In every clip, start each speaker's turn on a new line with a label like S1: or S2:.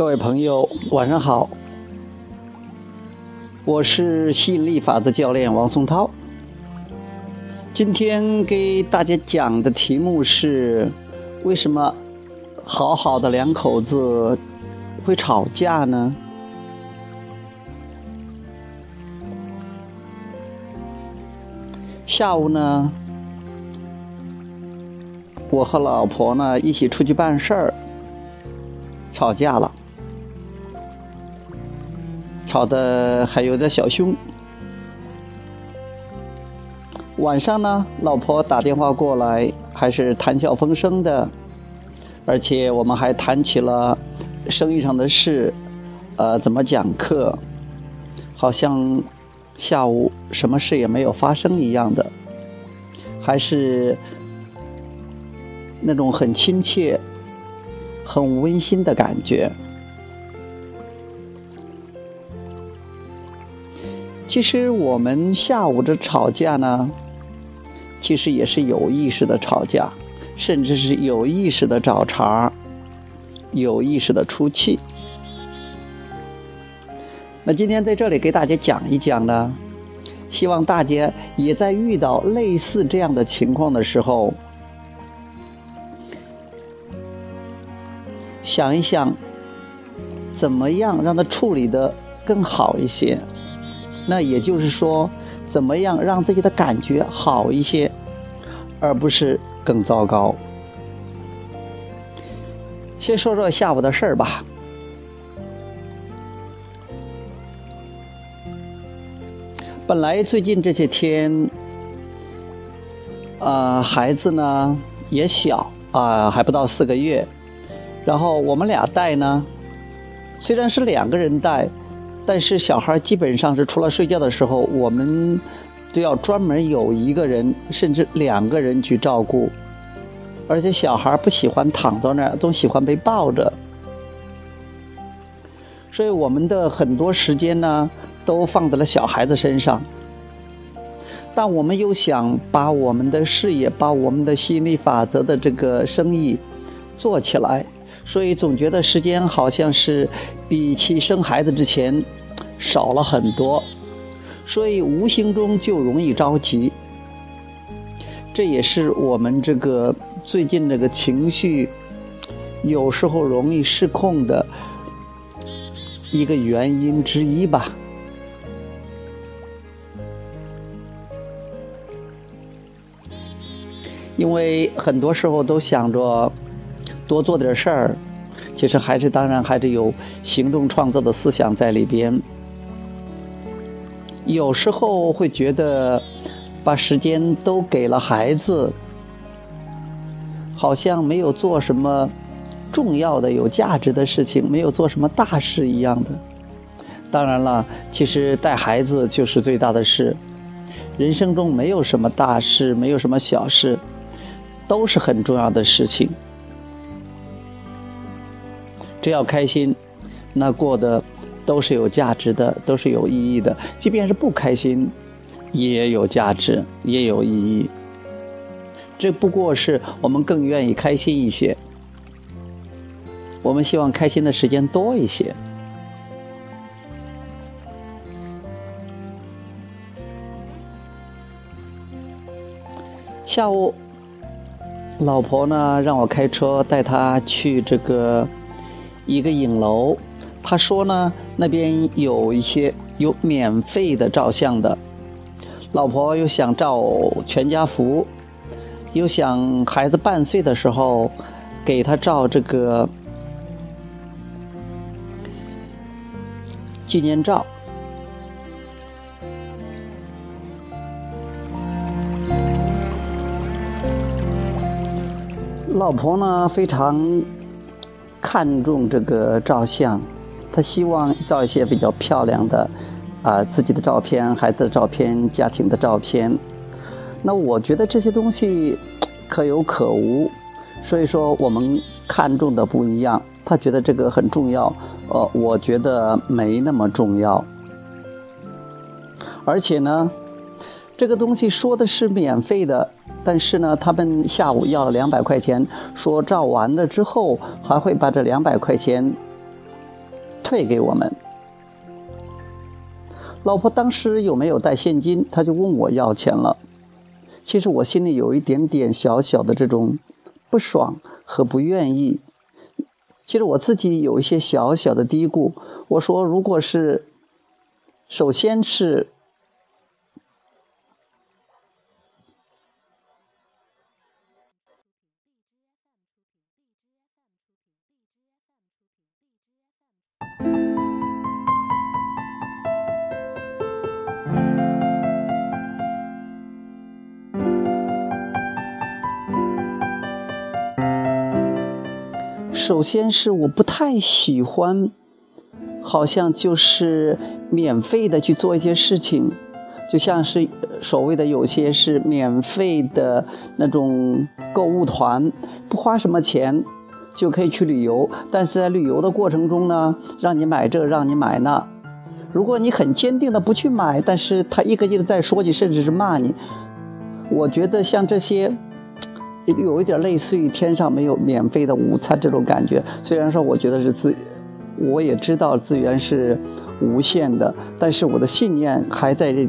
S1: 各位朋友，晚上好，我是吸引力法则教练王松涛。今天给大家讲的题目是：为什么好好的两口子会吵架呢？下午呢，我和老婆呢一起出去办事儿，吵架了。吵得还有点小凶。晚上呢，老婆打电话过来，还是谈笑风生的，而且我们还谈起了生意上的事，呃，怎么讲课，好像下午什么事也没有发生一样的，还是那种很亲切、很温馨的感觉。其实我们下午的吵架呢，其实也是有意识的吵架，甚至是有意识的找茬有意识的出气。那今天在这里给大家讲一讲呢，希望大家也在遇到类似这样的情况的时候，想一想，怎么样让他处理的更好一些。那也就是说，怎么样让自己的感觉好一些，而不是更糟糕？先说说下午的事儿吧。本来最近这些天，啊，孩子呢也小啊，还不到四个月，然后我们俩带呢，虽然是两个人带。但是小孩基本上是除了睡觉的时候，我们都要专门有一个人，甚至两个人去照顾。而且小孩不喜欢躺在那儿，总喜欢被抱着。所以我们的很多时间呢，都放在了小孩子身上。但我们又想把我们的事业、把我们的吸引力法则的这个生意做起来，所以总觉得时间好像是比起生孩子之前。少了很多，所以无形中就容易着急。这也是我们这个最近这个情绪有时候容易失控的一个原因之一吧。因为很多时候都想着多做点事儿，其实还是当然还是有行动创造的思想在里边。有时候会觉得，把时间都给了孩子，好像没有做什么重要的、有价值的事情，没有做什么大事一样的。当然了，其实带孩子就是最大的事。人生中没有什么大事，没有什么小事，都是很重要的事情。只要开心，那过得。都是有价值的，都是有意义的。即便是不开心，也有价值，也有意义。这不过是我们更愿意开心一些。我们希望开心的时间多一些。下午，老婆呢让我开车带她去这个一个影楼。她说呢。那边有一些有免费的照相的，老婆又想照全家福，又想孩子半岁的时候给他照这个纪念照。老婆呢非常看重这个照相。他希望照一些比较漂亮的，啊，自己的照片、孩子的照片、家庭的照片。那我觉得这些东西 可有可无，所以说我们看重的不一样。他觉得这个很重要，呃，我觉得没那么重要。而且呢，这个东西说的是免费的，但是呢，他们下午要了两百块钱，说照完了之后还会把这两百块钱退给我们。老婆当时有没有带现金，他就问我要钱了。其实我心里有一点点小小的这种不爽和不愿意。其实我自己有一些小小的嘀咕，我说如果是，首先是。首先是我不太喜欢，好像就是免费的去做一些事情，就像是所谓的有些是免费的那种购物团，不花什么钱就可以去旅游，但是在旅游的过程中呢，让你买这，让你买那。如果你很坚定的不去买，但是他一个劲的在说你，甚至是骂你，我觉得像这些。有一点类似于天上没有免费的午餐这种感觉。虽然说我觉得是资，我也知道资源是无限的，但是我的信念还在这，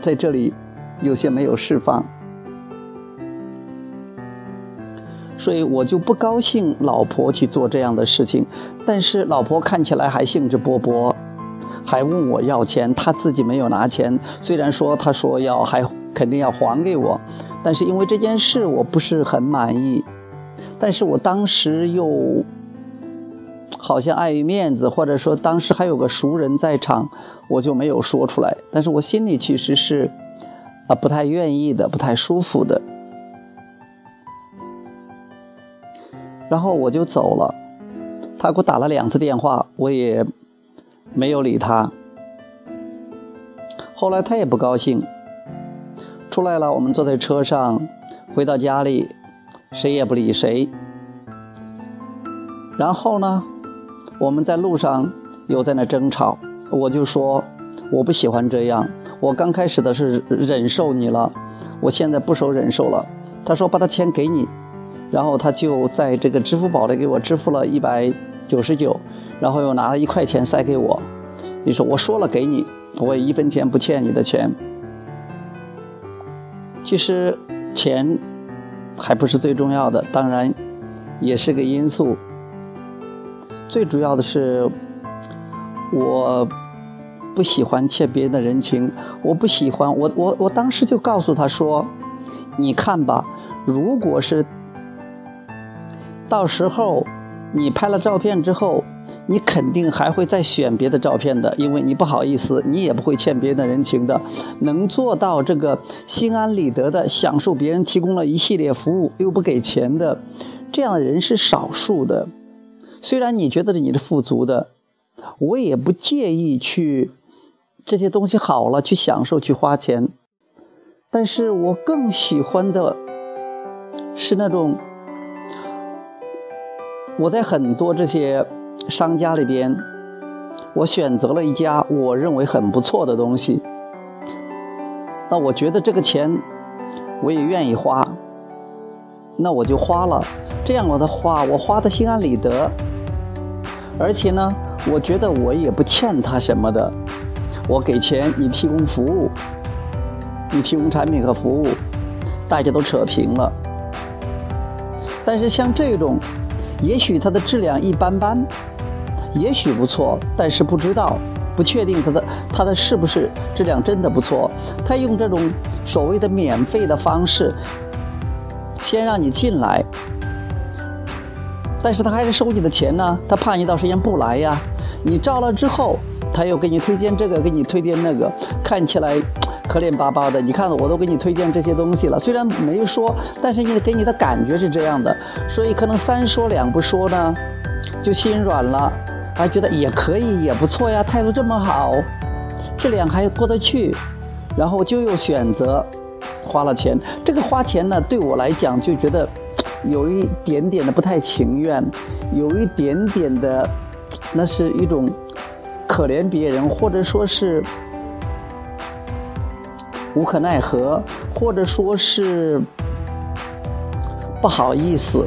S1: 在这里有些没有释放，所以我就不高兴老婆去做这样的事情。但是老婆看起来还兴致勃勃，还问我要钱，她自己没有拿钱。虽然说她说要还肯定要还给我。但是因为这件事我不是很满意，但是我当时又好像碍于面子，或者说当时还有个熟人在场，我就没有说出来。但是我心里其实是啊不太愿意的，不太舒服的。然后我就走了，他给我打了两次电话，我也没有理他。后来他也不高兴。出来了，我们坐在车上，回到家里，谁也不理谁。然后呢，我们在路上又在那争吵，我就说我不喜欢这样，我刚开始的是忍受你了，我现在不受忍受了。他说把他钱给你，然后他就在这个支付宝里给我支付了一百九十九，然后又拿了一块钱塞给我。你说我说了给你，我也一分钱不欠你的钱。其实，钱还不是最重要的，当然也是个因素。最主要的是，我不喜欢欠别人的人情，我不喜欢。我我我当时就告诉他说：“你看吧，如果是到时候你拍了照片之后。”你肯定还会再选别的照片的，因为你不好意思，你也不会欠别人的人情的。能做到这个心安理得的享受别人提供了一系列服务又不给钱的，这样的人是少数的。虽然你觉得你是富足的，我也不介意去这些东西好了去享受去花钱，但是我更喜欢的是那种我在很多这些。商家里边，我选择了一家我认为很不错的东西。那我觉得这个钱我也愿意花，那我就花了。这样我的话，我花的心安理得。而且呢，我觉得我也不欠他什么的。我给钱，你提供服务，你提供产品和服务，大家都扯平了。但是像这种，也许它的质量一般般。也许不错，但是不知道，不确定它的它的是不是质量真的不错。他用这种所谓的免费的方式，先让你进来，但是他还是收你的钱呢。他怕你到时间不来呀。你照了之后，他又给你推荐这个，给你推荐那个，看起来可怜巴巴的。你看，我都给你推荐这些东西了，虽然没说，但是你给你的感觉是这样的。所以可能三说两不说呢，就心软了。还觉得也可以，也不错呀，态度这么好，质量还过得去，然后就又选择花了钱。这个花钱呢，对我来讲就觉得有一点点的不太情愿，有一点点的，那是一种可怜别人，或者说是无可奈何，或者说是不好意思，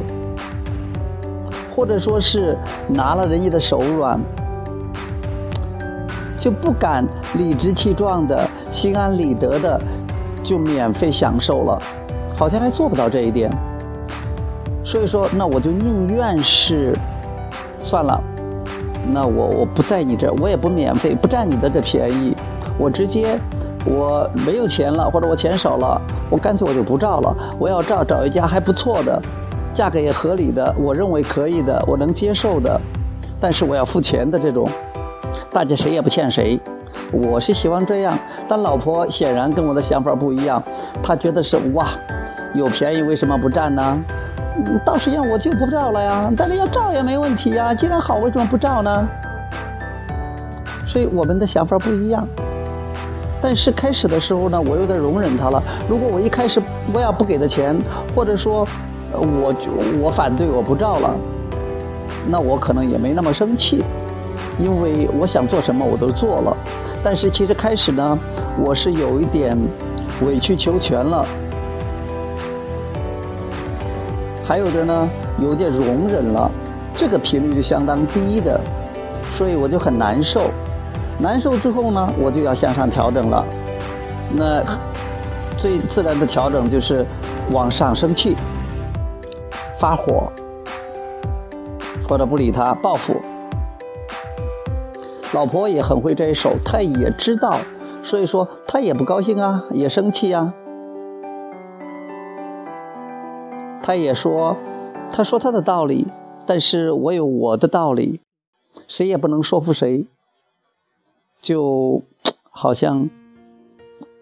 S1: 或者说是拿了人家的手软，就不敢理直气壮的、心安理得的就免费享受了，好像还做不到这一点。所以说，那我就宁愿是算了，那我我不在你这儿，我也不免费，不占你的这便宜，我直接。我没有钱了，或者我钱少了，我干脆我就不照了。我要照找一家还不错的，价格也合理的，我认为可以的，我能接受的，但是我要付钱的这种，大家谁也不欠谁。我是希望这样，但老婆显然跟我的想法不一样，她觉得是哇，有便宜为什么不占呢？到时间我就不照了呀，但是要照也没问题呀，既然好为什么不照呢？所以我们的想法不一样。但是开始的时候呢，我有点容忍他了。如果我一开始我要不给他钱，或者说，我就我反对我不照了，那我可能也没那么生气，因为我想做什么我都做了。但是其实开始呢，我是有一点委曲求全了，还有的呢，有点容忍了，这个频率就相当低的，所以我就很难受。难受之后呢，我就要向上调整了。那最自然的调整就是往上生气、发火，或者不理他、报复。老婆也很会这一手，她也知道，所以说她也不高兴啊，也生气啊。她也说，她说她的道理，但是我有我的道理，谁也不能说服谁。就好像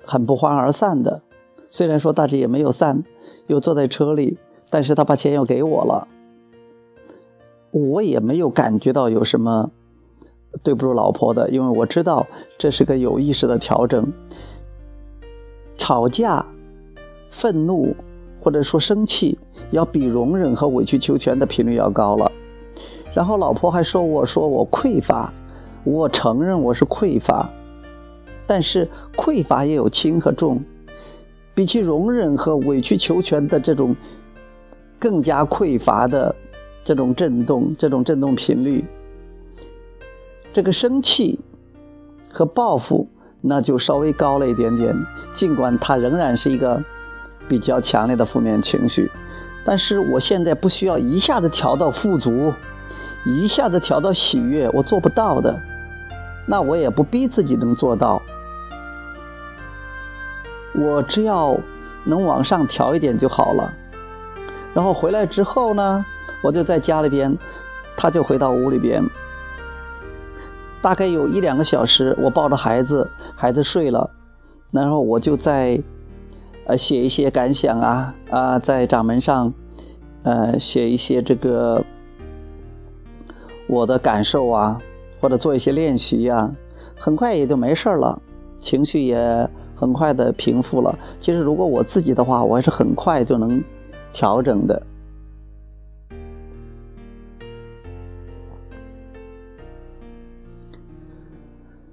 S1: 很不欢而散的，虽然说大家也没有散，又坐在车里，但是他把钱又给我了，我也没有感觉到有什么对不住老婆的，因为我知道这是个有意识的调整。吵架、愤怒或者说生气，要比容忍和委曲求全的频率要高了。然后老婆还说我说我匮乏。我承认我是匮乏，但是匮乏也有轻和重，比起容忍和委曲求全的这种更加匮乏的这种震动，这种震动频率，这个生气和报复那就稍微高了一点点。尽管它仍然是一个比较强烈的负面情绪，但是我现在不需要一下子调到富足，一下子调到喜悦，我做不到的。那我也不逼自己能做到，我只要能往上调一点就好了。然后回来之后呢，我就在家里边，他就回到屋里边。大概有一两个小时，我抱着孩子，孩子睡了，然后我就在呃写一些感想啊啊，在掌门上呃写一些这个我的感受啊。或者做一些练习呀，很快也就没事了，情绪也很快的平复了。其实如果我自己的话，我还是很快就能调整的。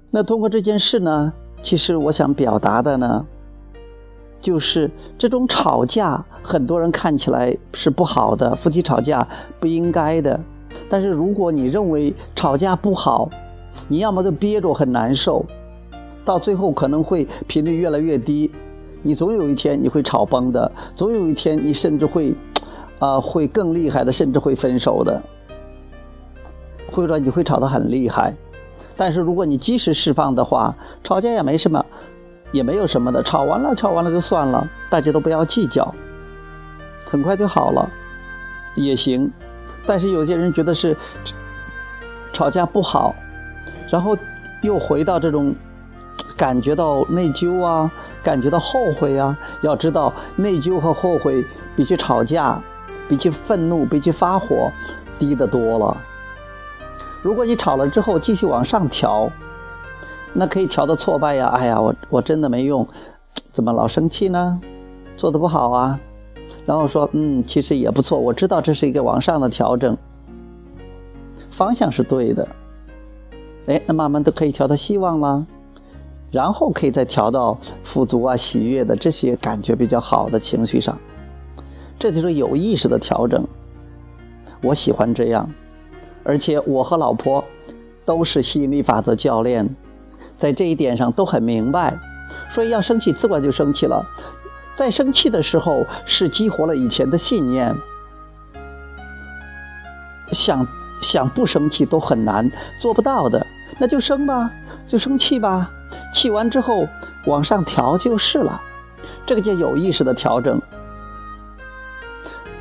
S1: 那通过这件事呢，其实我想表达的呢，就是这种吵架，很多人看起来是不好的，夫妻吵架不应该的。但是如果你认为吵架不好，你要么就憋着很难受，到最后可能会频率越来越低，你总有一天你会吵崩的，总有一天你甚至会，啊，会更厉害的，甚至会分手的，或者你会吵得很厉害。但是如果你及时释放的话，吵架也没什么，也没有什么的，吵完了吵完了就算了，大家都不要计较，很快就好了，也行。但是有些人觉得是吵架不好，然后又回到这种感觉到内疚啊，感觉到后悔啊。要知道，内疚和后悔比起吵架、比起愤怒、比起发火低得多了。如果你吵了之后继续往上调，那可以调到挫败呀。哎呀，我我真的没用，怎么老生气呢？做的不好啊。然后说，嗯，其实也不错。我知道这是一个往上的调整，方向是对的。哎，那慢慢都可以调到希望了。然后可以再调到富足啊、喜悦的这些感觉比较好的情绪上。这就是有意识的调整。我喜欢这样，而且我和老婆都是吸引力法则教练，在这一点上都很明白。所以要生气，自管就生气了。在生气的时候，是激活了以前的信念。想想不生气都很难，做不到的，那就生吧，就生气吧。气完之后往上调就是了，这个叫有意识的调整。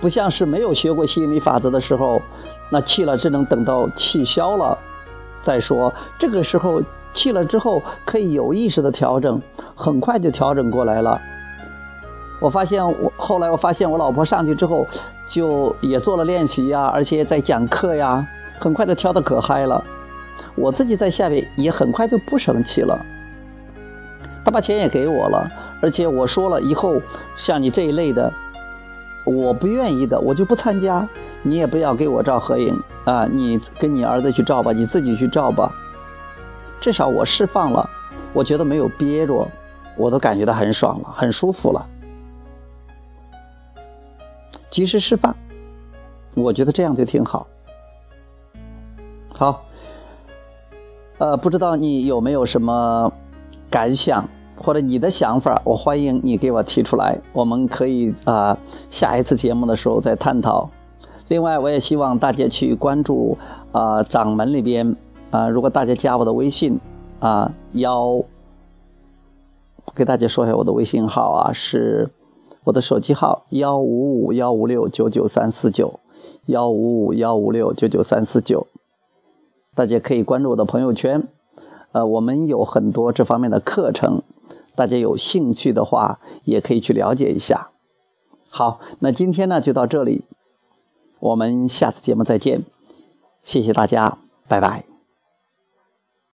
S1: 不像是没有学过吸引力法则的时候，那气了只能等到气消了再说。这个时候气了之后可以有意识的调整，很快就调整过来了。我发现我后来我发现我老婆上去之后，就也做了练习呀，而且在讲课呀，很快的跳的可嗨了。我自己在下面也很快就不生气了。他把钱也给我了，而且我说了以后像你这一类的，我不愿意的我就不参加，你也不要给我照合影啊，你跟你儿子去照吧，你自己去照吧。至少我释放了，我觉得没有憋着，我都感觉到很爽了，很舒服了。及时释放，我觉得这样就挺好。好，呃，不知道你有没有什么感想或者你的想法？我欢迎你给我提出来，我们可以啊下一次节目的时候再探讨。另外，我也希望大家去关注啊掌门里边啊，如果大家加我的微信啊幺，给大家说一下我的微信号啊是。我的手机号幺五五幺五六九九三四九，幺五五幺五六九九三四九，大家可以关注我的朋友圈，呃，我们有很多这方面的课程，大家有兴趣的话也可以去了解一下。好，那今天呢就到这里，我们下次节目再见，谢谢大家，拜拜。